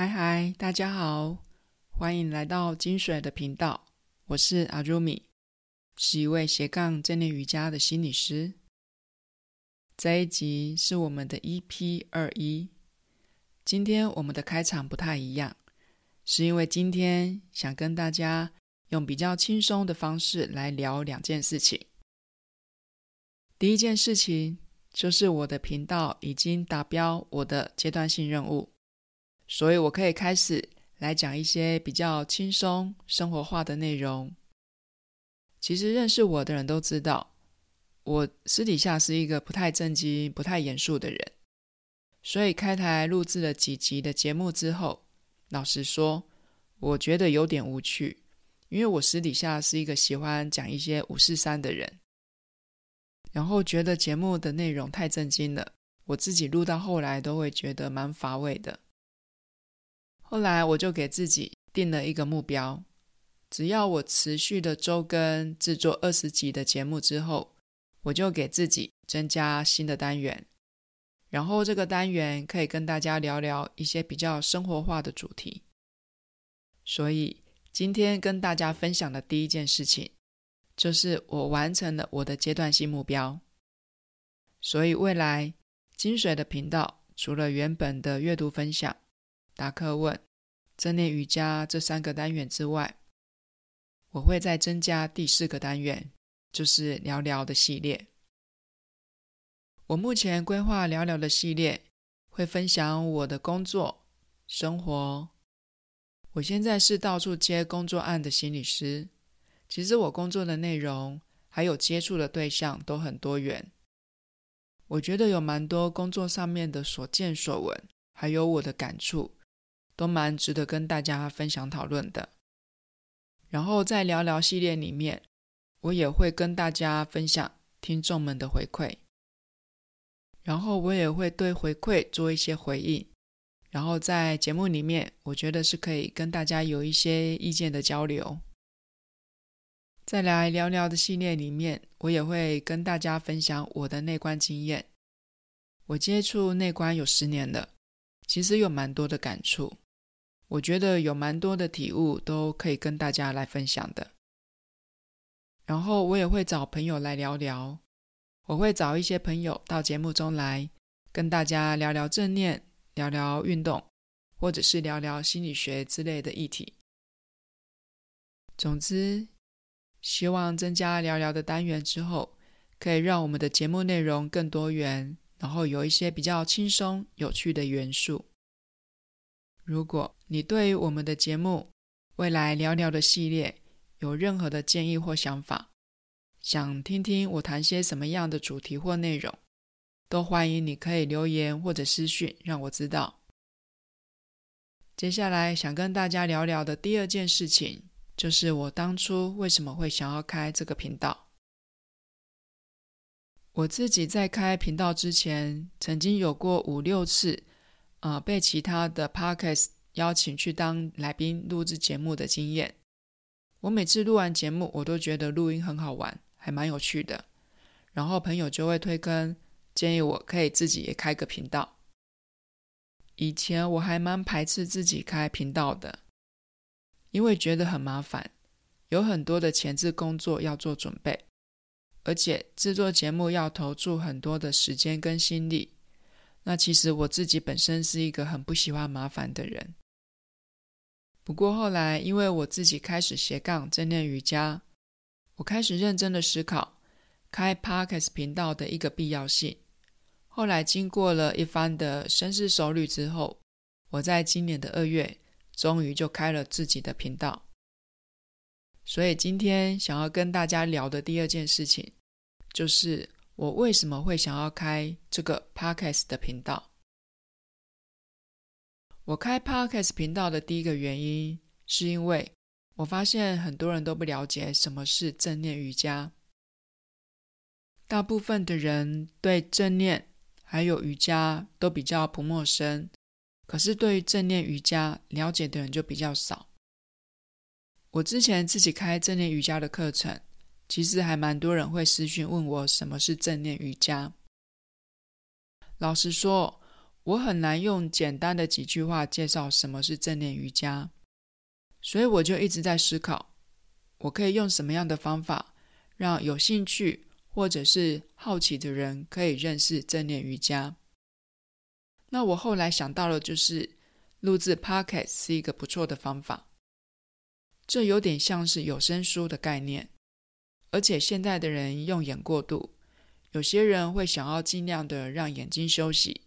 嗨嗨，大家好，欢迎来到金水的频道。我是阿朱米，是一位斜杠正念瑜伽的心理师。这一集是我们的 EP 二一。今天我们的开场不太一样，是因为今天想跟大家用比较轻松的方式来聊两件事情。第一件事情就是我的频道已经达标我的阶段性任务。所以我可以开始来讲一些比较轻松、生活化的内容。其实认识我的人都知道，我私底下是一个不太正经、不太严肃的人。所以开台录制了几集的节目之后，老实说，我觉得有点无趣，因为我私底下是一个喜欢讲一些五四三的人，然后觉得节目的内容太正经了，我自己录到后来都会觉得蛮乏味的。后来我就给自己定了一个目标，只要我持续的周更制作二十集的节目之后，我就给自己增加新的单元，然后这个单元可以跟大家聊聊一些比较生活化的主题。所以今天跟大家分享的第一件事情，就是我完成了我的阶段性目标。所以未来金水的频道除了原本的阅读分享，答课问、正念瑜伽这三个单元之外，我会再增加第四个单元，就是聊聊的系列。我目前规划聊聊的系列，会分享我的工作、生活。我现在是到处接工作案的心理师，其实我工作的内容还有接触的对象都很多元。我觉得有蛮多工作上面的所见所闻，还有我的感触。都蛮值得跟大家分享讨论的。然后在聊聊系列里面，我也会跟大家分享听众们的回馈，然后我也会对回馈做一些回应。然后在节目里面，我觉得是可以跟大家有一些意见的交流。再来聊聊的系列里面，我也会跟大家分享我的内观经验。我接触内观有十年了，其实有蛮多的感触。我觉得有蛮多的体悟都可以跟大家来分享的，然后我也会找朋友来聊聊，我会找一些朋友到节目中来跟大家聊聊正念、聊聊运动，或者是聊聊心理学之类的议题。总之，希望增加聊聊的单元之后，可以让我们的节目内容更多元，然后有一些比较轻松有趣的元素。如果你对于我们的节目未来聊聊的系列有任何的建议或想法，想听听我谈些什么样的主题或内容，都欢迎你可以留言或者私讯让我知道。接下来想跟大家聊聊的第二件事情，就是我当初为什么会想要开这个频道。我自己在开频道之前，曾经有过五六次。啊、被其他的 podcast 邀请去当来宾录制节目的经验，我每次录完节目，我都觉得录音很好玩，还蛮有趣的。然后朋友就会推坑，建议我可以自己也开个频道。以前我还蛮排斥自己开频道的，因为觉得很麻烦，有很多的前置工作要做准备，而且制作节目要投注很多的时间跟心力。那其实我自己本身是一个很不喜欢麻烦的人。不过后来，因为我自己开始斜杠正念瑜伽，我开始认真的思考开 Podcast 频道的一个必要性。后来经过了一番的深思熟虑之后，我在今年的二月终于就开了自己的频道。所以今天想要跟大家聊的第二件事情，就是。我为什么会想要开这个 Podcast 的频道？我开 Podcast 频道的第一个原因，是因为我发现很多人都不了解什么是正念瑜伽。大部分的人对正念还有瑜伽都比较不陌生，可是对于正念瑜伽了解的人就比较少。我之前自己开正念瑜伽的课程。其实还蛮多人会私讯问我什么是正念瑜伽。老实说，我很难用简单的几句话介绍什么是正念瑜伽，所以我就一直在思考，我可以用什么样的方法，让有兴趣或者是好奇的人可以认识正念瑜伽。那我后来想到了，就是录制 Podcast 是一个不错的方法，这有点像是有声书的概念，而且现在的人用眼过度，有些人会想要尽量的让眼睛休息。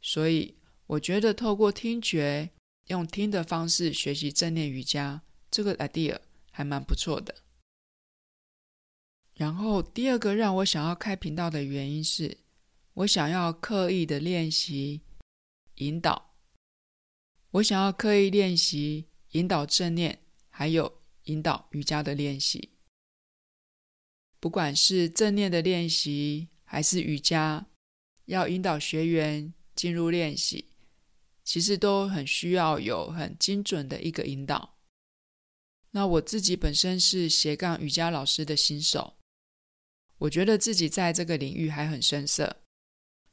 所以，我觉得透过听觉，用听的方式学习正念瑜伽，这个 idea 还蛮不错的。然后，第二个让我想要开频道的原因是，我想要刻意的练习引导，我想要刻意练习引导正念，还有引导瑜伽的练习。不管是正念的练习，还是瑜伽，要引导学员。进入练习，其实都很需要有很精准的一个引导。那我自己本身是斜杠瑜伽老师的新手，我觉得自己在这个领域还很生涩，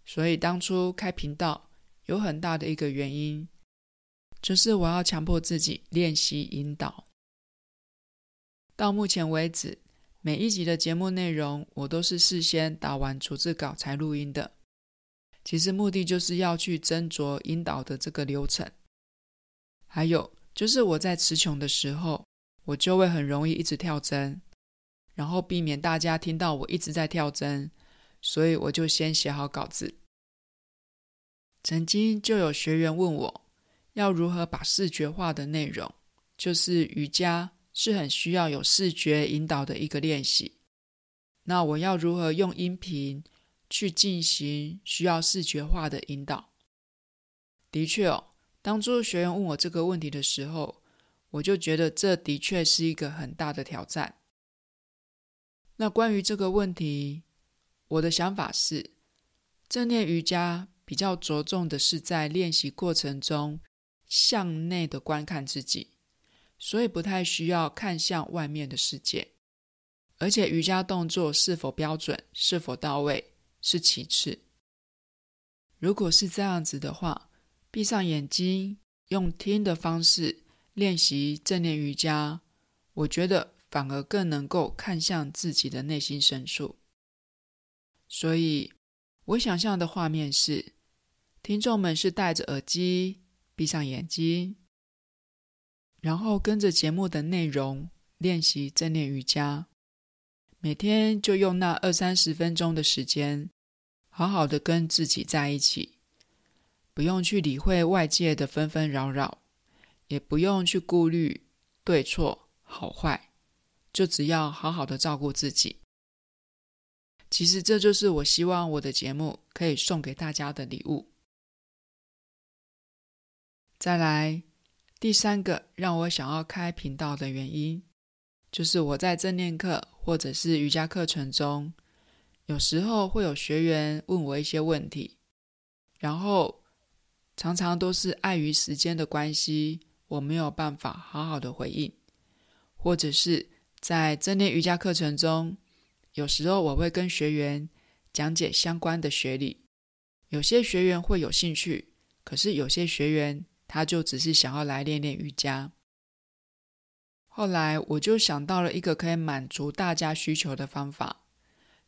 所以当初开频道有很大的一个原因，就是我要强迫自己练习引导。到目前为止，每一集的节目内容我都是事先打完逐字稿才录音的。其实目的就是要去斟酌引导的这个流程，还有就是我在词穷的时候，我就会很容易一直跳针，然后避免大家听到我一直在跳针，所以我就先写好稿子。曾经就有学员问我，要如何把视觉化的内容，就是瑜伽是很需要有视觉引导的一个练习，那我要如何用音频去进行需要视觉化的引导。的确哦，当初学员问我这个问题的时候，我就觉得这的确是一个很大的挑战。那关于这个问题，我的想法是，正念瑜伽比较着重的是在练习过程中向内的观看自己，所以不太需要看向外面的世界。而且瑜伽动作是否标准，是否到位，是其次。如果是这样子的话，闭上眼睛，用听的方式练习正念瑜伽，我觉得反而更能够看向自己的内心深处。所以，我想象的画面是，听众们是戴着耳机，闭上眼睛，然后跟着节目的内容练习正念瑜伽。每天就用那二三十分钟的时间，好好的跟自己在一起，不用去理会外界的纷纷扰扰，也不用去顾虑对错好坏，就只要好好的照顾自己。其实这就是我希望我的节目可以送给大家的礼物。再来，第三个让我想要开频道的原因，就是我在正念课或者是瑜伽课程中，有时候会有学员问我一些问题，然后常常都是碍于时间的关系，我没有办法好好的回应，或者是在正念瑜伽课程中，有时候我会跟学员讲解相关的学理，有些学员会有兴趣，可是有些学员他就只是想要来练练瑜伽。后来我就想到了一个可以满足大家需求的方法，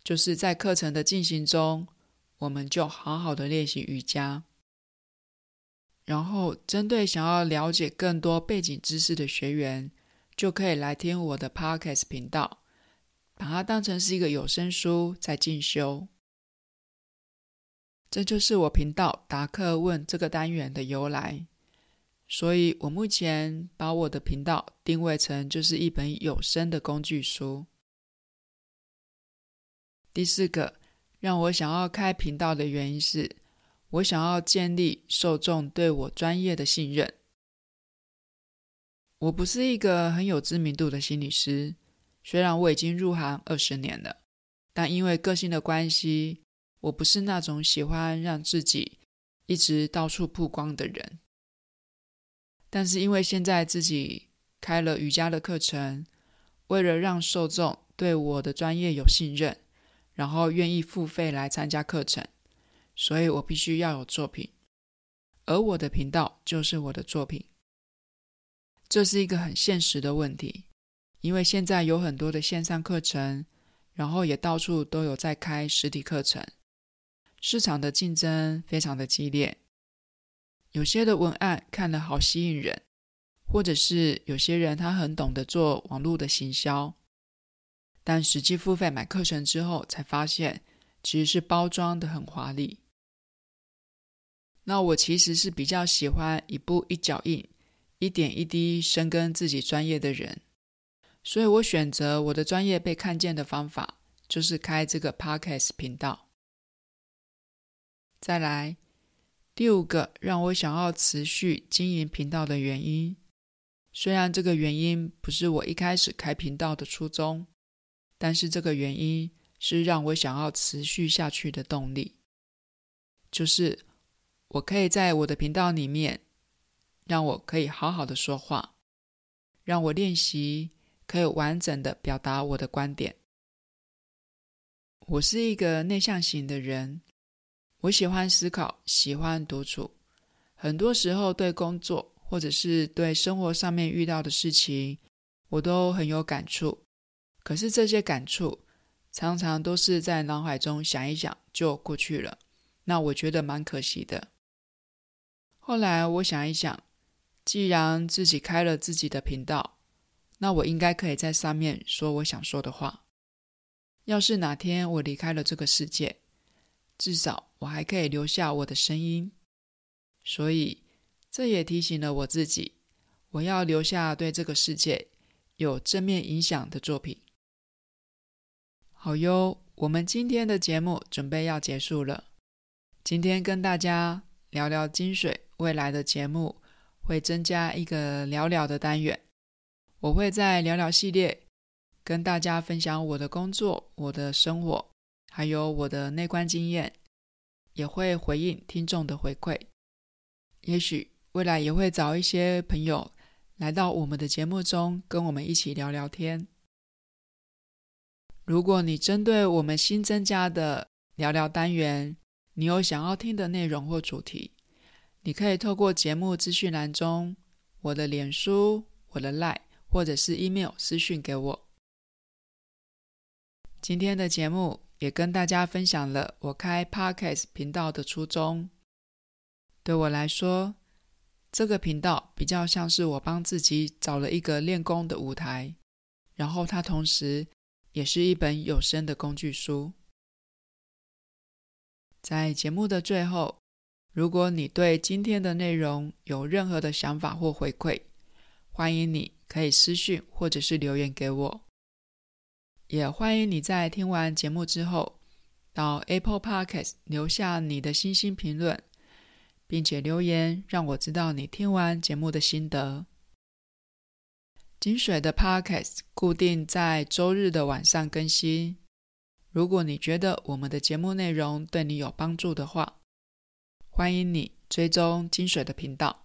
就是在课程的进行中，我们就好好的练习瑜伽。然后针对想要了解更多背景知识的学员，就可以来听我的 Podcast 频道，把它当成是一个有声书在进修。这就是我频道达客问这个单元的由来。所以我目前把我的频道定位成就是一本有声的工具书。第四个让我想要开频道的原因是，我想要建立受众对我专业的信任。我不是一个很有知名度的心理师，虽然我已经入行二十年了，但因为个性的关系，我不是那种喜欢让自己一直到处曝光的人。但是因为现在自己开了瑜伽的课程，为了让受众对我的专业有信任，然后愿意付费来参加课程，所以我必须要有作品，而我的频道就是我的作品。这是一个很现实的问题，因为现在有很多的线上课程，然后也到处都有在开实体课程，市场的竞争非常的激烈。有些的文案看了好吸引人，或者是有些人他很懂得做网络的行销，但实际付费买课程之后，才发现其实是包装的很华丽。那我其实是比较喜欢一步一脚印。一点一滴深耕自己专业的人，所以我选择我的专业被看见的方法，就是开这个 Podcast 频道。再来，第五个让我想要持续经营频道的原因，虽然这个原因不是我一开始开频道的初衷，但是这个原因是让我想要持续下去的动力，就是我可以在我的频道里面。让我可以好好的说话，让我练习可以完整的表达我的观点。我是一个内向型的人，我喜欢思考，喜欢独处。很多时候对工作或者是对生活上面遇到的事情，我都很有感触。可是这些感触常常都是在脑海中想一想就过去了，那我觉得蛮可惜的。后来我想一想。既然自己开了自己的频道，那我应该可以在上面说我想说的话。要是哪天我离开了这个世界，至少我还可以留下我的声音。所以，这也提醒了我自己，我要留下对这个世界有正面影响的作品。好哟，我们今天的节目准备要结束了。今天跟大家聊聊金水未来的节目。会增加一个聊聊的单元，我会在聊聊系列跟大家分享我的工作、我的生活，还有我的内观经验，也会回应听众的回馈。也许未来也会找一些朋友来到我们的节目中，跟我们一起聊聊天。如果你针对我们新增加的聊聊单元，你有想要听的内容或主题，你可以透过节目资讯栏中我的脸书、我的 Line 或者是 email 私讯给我。今天的节目也跟大家分享了我开 Podcast 频道的初衷。对我来说，这个频道比较像是我帮自己找了一个练功的舞台，然后它同时也是一本有声的工具书。在节目的最后，如果你对今天的内容有任何的想法或回馈，欢迎你可以私讯或者是留言给我。也欢迎你在听完节目之后，到 Apple Podcast 留下你的星星评论，并且留言让我知道你听完节目的心得。金水的 Podcast 固定在周日的晚上更新。如果你觉得我们的节目内容对你有帮助的话，欢迎你追踪金水的频道。